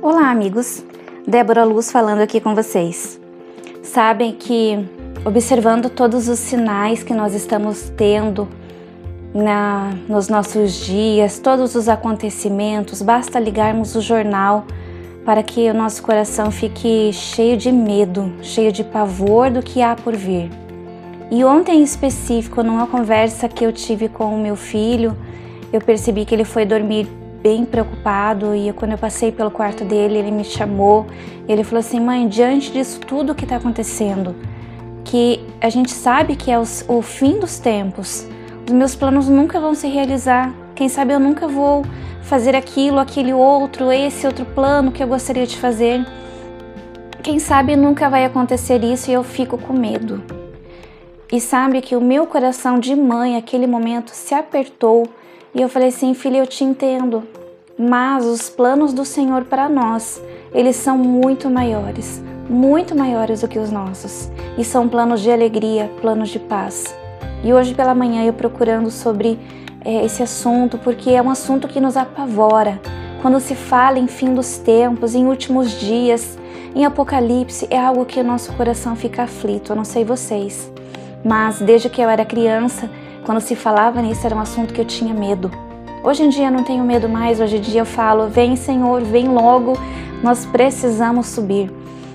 Olá, amigos. Débora Luz falando aqui com vocês. Sabem que, observando todos os sinais que nós estamos tendo na, nos nossos dias, todos os acontecimentos, basta ligarmos o jornal para que o nosso coração fique cheio de medo, cheio de pavor do que há por vir. E ontem em específico, numa conversa que eu tive com o meu filho, eu percebi que ele foi dormir bem preocupado e quando eu passei pelo quarto dele, ele me chamou. Ele falou assim: "Mãe, diante disso tudo que está acontecendo, que a gente sabe que é os, o fim dos tempos, os meus planos nunca vão se realizar. Quem sabe eu nunca vou fazer aquilo, aquele outro, esse outro plano que eu gostaria de fazer. Quem sabe nunca vai acontecer isso e eu fico com medo." E sabe que o meu coração de mãe, aquele momento, se apertou e eu falei assim, filha, eu te entendo, mas os planos do Senhor para nós, eles são muito maiores, muito maiores do que os nossos. E são planos de alegria, planos de paz. E hoje pela manhã eu procurando sobre é, esse assunto, porque é um assunto que nos apavora. Quando se fala em fim dos tempos, em últimos dias, em Apocalipse, é algo que o nosso coração fica aflito. Eu não sei vocês, mas desde que eu era criança, quando se falava nisso, era um assunto que eu tinha medo. Hoje em dia não tenho medo mais, hoje em dia eu falo: vem Senhor, vem logo, nós precisamos subir.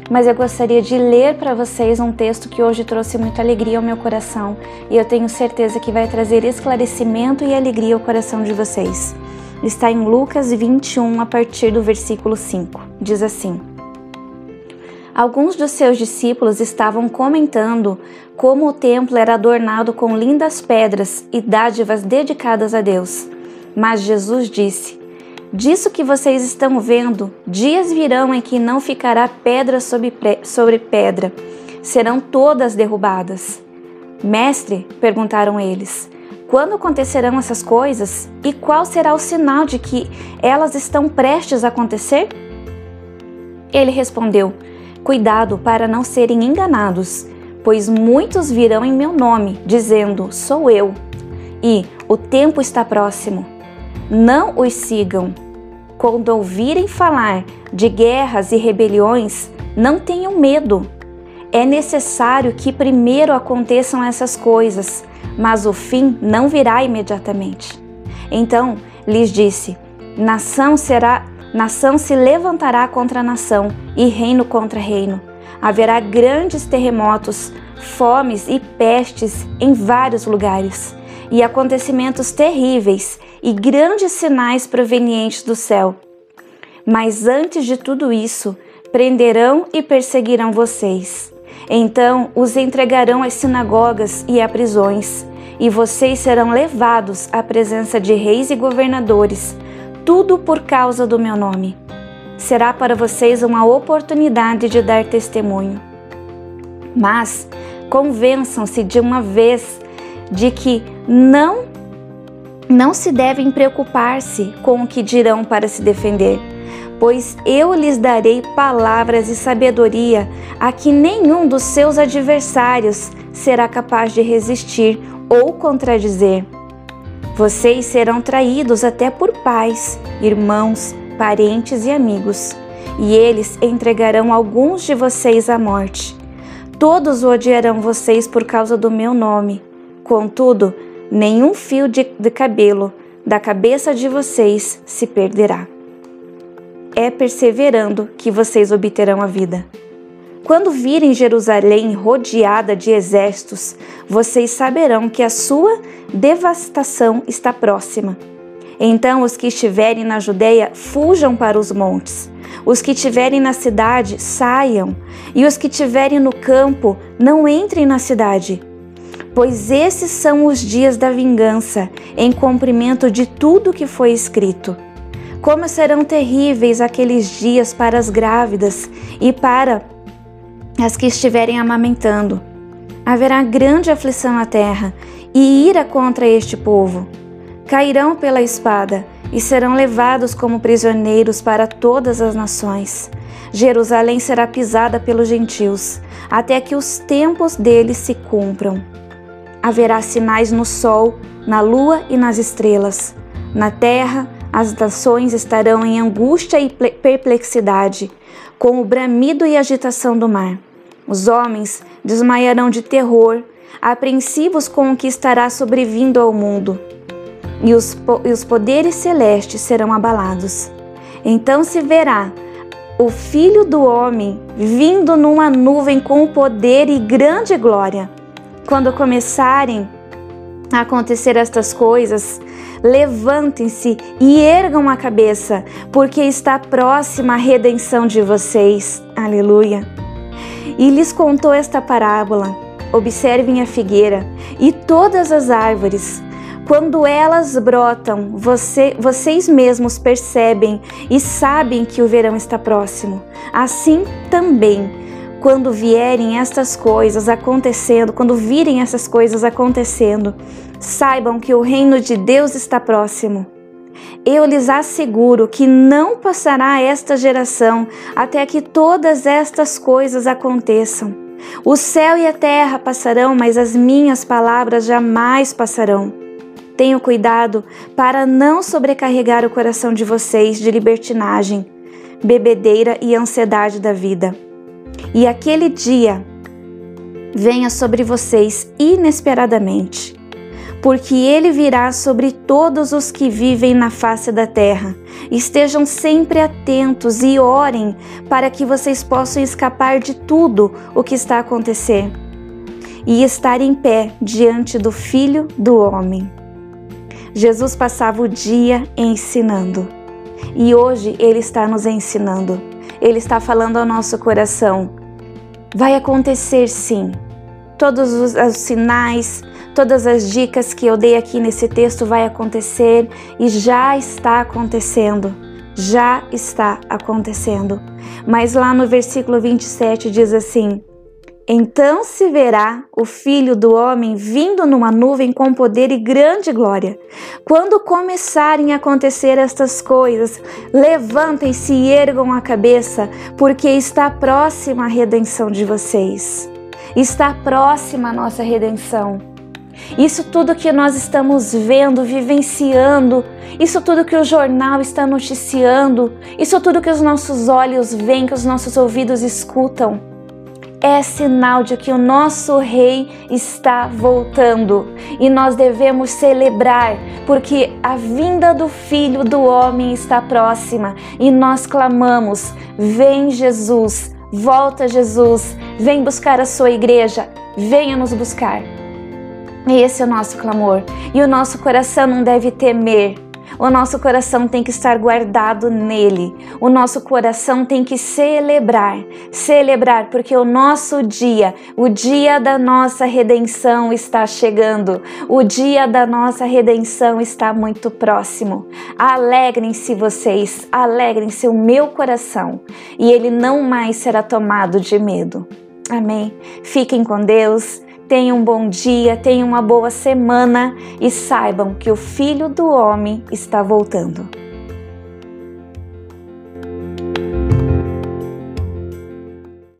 Mas eu gostaria de ler para vocês um texto que hoje trouxe muita alegria ao meu coração e eu tenho certeza que vai trazer esclarecimento e alegria ao coração de vocês. Está em Lucas 21, a partir do versículo 5. Diz assim: Alguns dos seus discípulos estavam comentando como o templo era adornado com lindas pedras e dádivas dedicadas a Deus. Mas Jesus disse: Disso que vocês estão vendo, dias virão em que não ficará pedra sobre pedra, serão todas derrubadas. Mestre, perguntaram eles, quando acontecerão essas coisas e qual será o sinal de que elas estão prestes a acontecer? Ele respondeu: Cuidado para não serem enganados, pois muitos virão em meu nome, dizendo: Sou eu. E o tempo está próximo. Não os sigam. Quando ouvirem falar de guerras e rebeliões, não tenham medo. É necessário que primeiro aconteçam essas coisas, mas o fim não virá imediatamente. Então lhes disse: Nação será Nação se levantará contra nação e reino contra reino. Haverá grandes terremotos, fomes e pestes em vários lugares, e acontecimentos terríveis e grandes sinais provenientes do céu. Mas antes de tudo isso, prenderão e perseguirão vocês. Então os entregarão às sinagogas e a prisões, e vocês serão levados à presença de reis e governadores tudo por causa do meu nome. Será para vocês uma oportunidade de dar testemunho. Mas convençam-se de uma vez de que não não se devem preocupar-se com o que dirão para se defender, pois eu lhes darei palavras e sabedoria a que nenhum dos seus adversários será capaz de resistir ou contradizer. Vocês serão traídos até por pais, irmãos, parentes e amigos, e eles entregarão alguns de vocês à morte. Todos odiarão vocês por causa do meu nome. Contudo, nenhum fio de, de cabelo da cabeça de vocês se perderá. É perseverando que vocês obterão a vida. Quando virem Jerusalém rodeada de exércitos, vocês saberão que a sua devastação está próxima. Então os que estiverem na Judéia fujam para os montes. Os que estiverem na cidade saiam, e os que estiverem no campo não entrem na cidade. Pois esses são os dias da vingança, em cumprimento de tudo que foi escrito. Como serão terríveis aqueles dias para as grávidas e para as que estiverem amamentando. Haverá grande aflição na terra e ira contra este povo. Cairão pela espada e serão levados como prisioneiros para todas as nações. Jerusalém será pisada pelos gentios, até que os tempos deles se cumpram. Haverá sinais no sol, na lua e nas estrelas, na terra, As nações estarão em angústia e perplexidade, com o bramido e agitação do mar. Os homens desmaiarão de terror, apreensivos com o que estará sobrevindo ao mundo, e os, e os poderes celestes serão abalados. Então se verá o Filho do Homem vindo numa nuvem com poder e grande glória. Quando começarem a acontecer estas coisas, levantem-se e ergam a cabeça, porque está próxima a redenção de vocês. Aleluia. E lhes contou esta parábola: Observem a figueira e todas as árvores. Quando elas brotam, você, vocês mesmos percebem e sabem que o verão está próximo. Assim também, quando vierem estas coisas acontecendo, quando virem essas coisas acontecendo, saibam que o reino de Deus está próximo. Eu lhes asseguro que não passará esta geração até que todas estas coisas aconteçam. O céu e a terra passarão, mas as minhas palavras jamais passarão. Tenham cuidado para não sobrecarregar o coração de vocês de libertinagem, bebedeira e ansiedade da vida. E aquele dia venha sobre vocês inesperadamente porque ele virá sobre todos os que vivem na face da terra. Estejam sempre atentos e orem para que vocês possam escapar de tudo o que está a acontecer e estar em pé diante do Filho do Homem. Jesus passava o dia ensinando e hoje ele está nos ensinando. Ele está falando ao nosso coração. Vai acontecer sim. Todos os, os sinais, Todas as dicas que eu dei aqui nesse texto vai acontecer e já está acontecendo. Já está acontecendo. Mas lá no versículo 27 diz assim: Então se verá o filho do homem vindo numa nuvem com poder e grande glória. Quando começarem a acontecer estas coisas, levantem-se e ergam a cabeça, porque está próxima a redenção de vocês. Está próxima a nossa redenção. Isso tudo que nós estamos vendo, vivenciando, isso tudo que o jornal está noticiando, isso tudo que os nossos olhos veem, que os nossos ouvidos escutam, é sinal de que o nosso Rei está voltando e nós devemos celebrar, porque a vinda do Filho do Homem está próxima e nós clamamos: Vem Jesus, volta Jesus, vem buscar a sua igreja, venha nos buscar. Esse é o nosso clamor. E o nosso coração não deve temer. O nosso coração tem que estar guardado nele. O nosso coração tem que celebrar, celebrar, porque o nosso dia, o dia da nossa redenção está chegando. O dia da nossa redenção está muito próximo. Alegrem-se vocês, alegrem-se o meu coração, e ele não mais será tomado de medo. Amém. Fiquem com Deus. Tenham um bom dia, tenham uma boa semana e saibam que o Filho do Homem está voltando.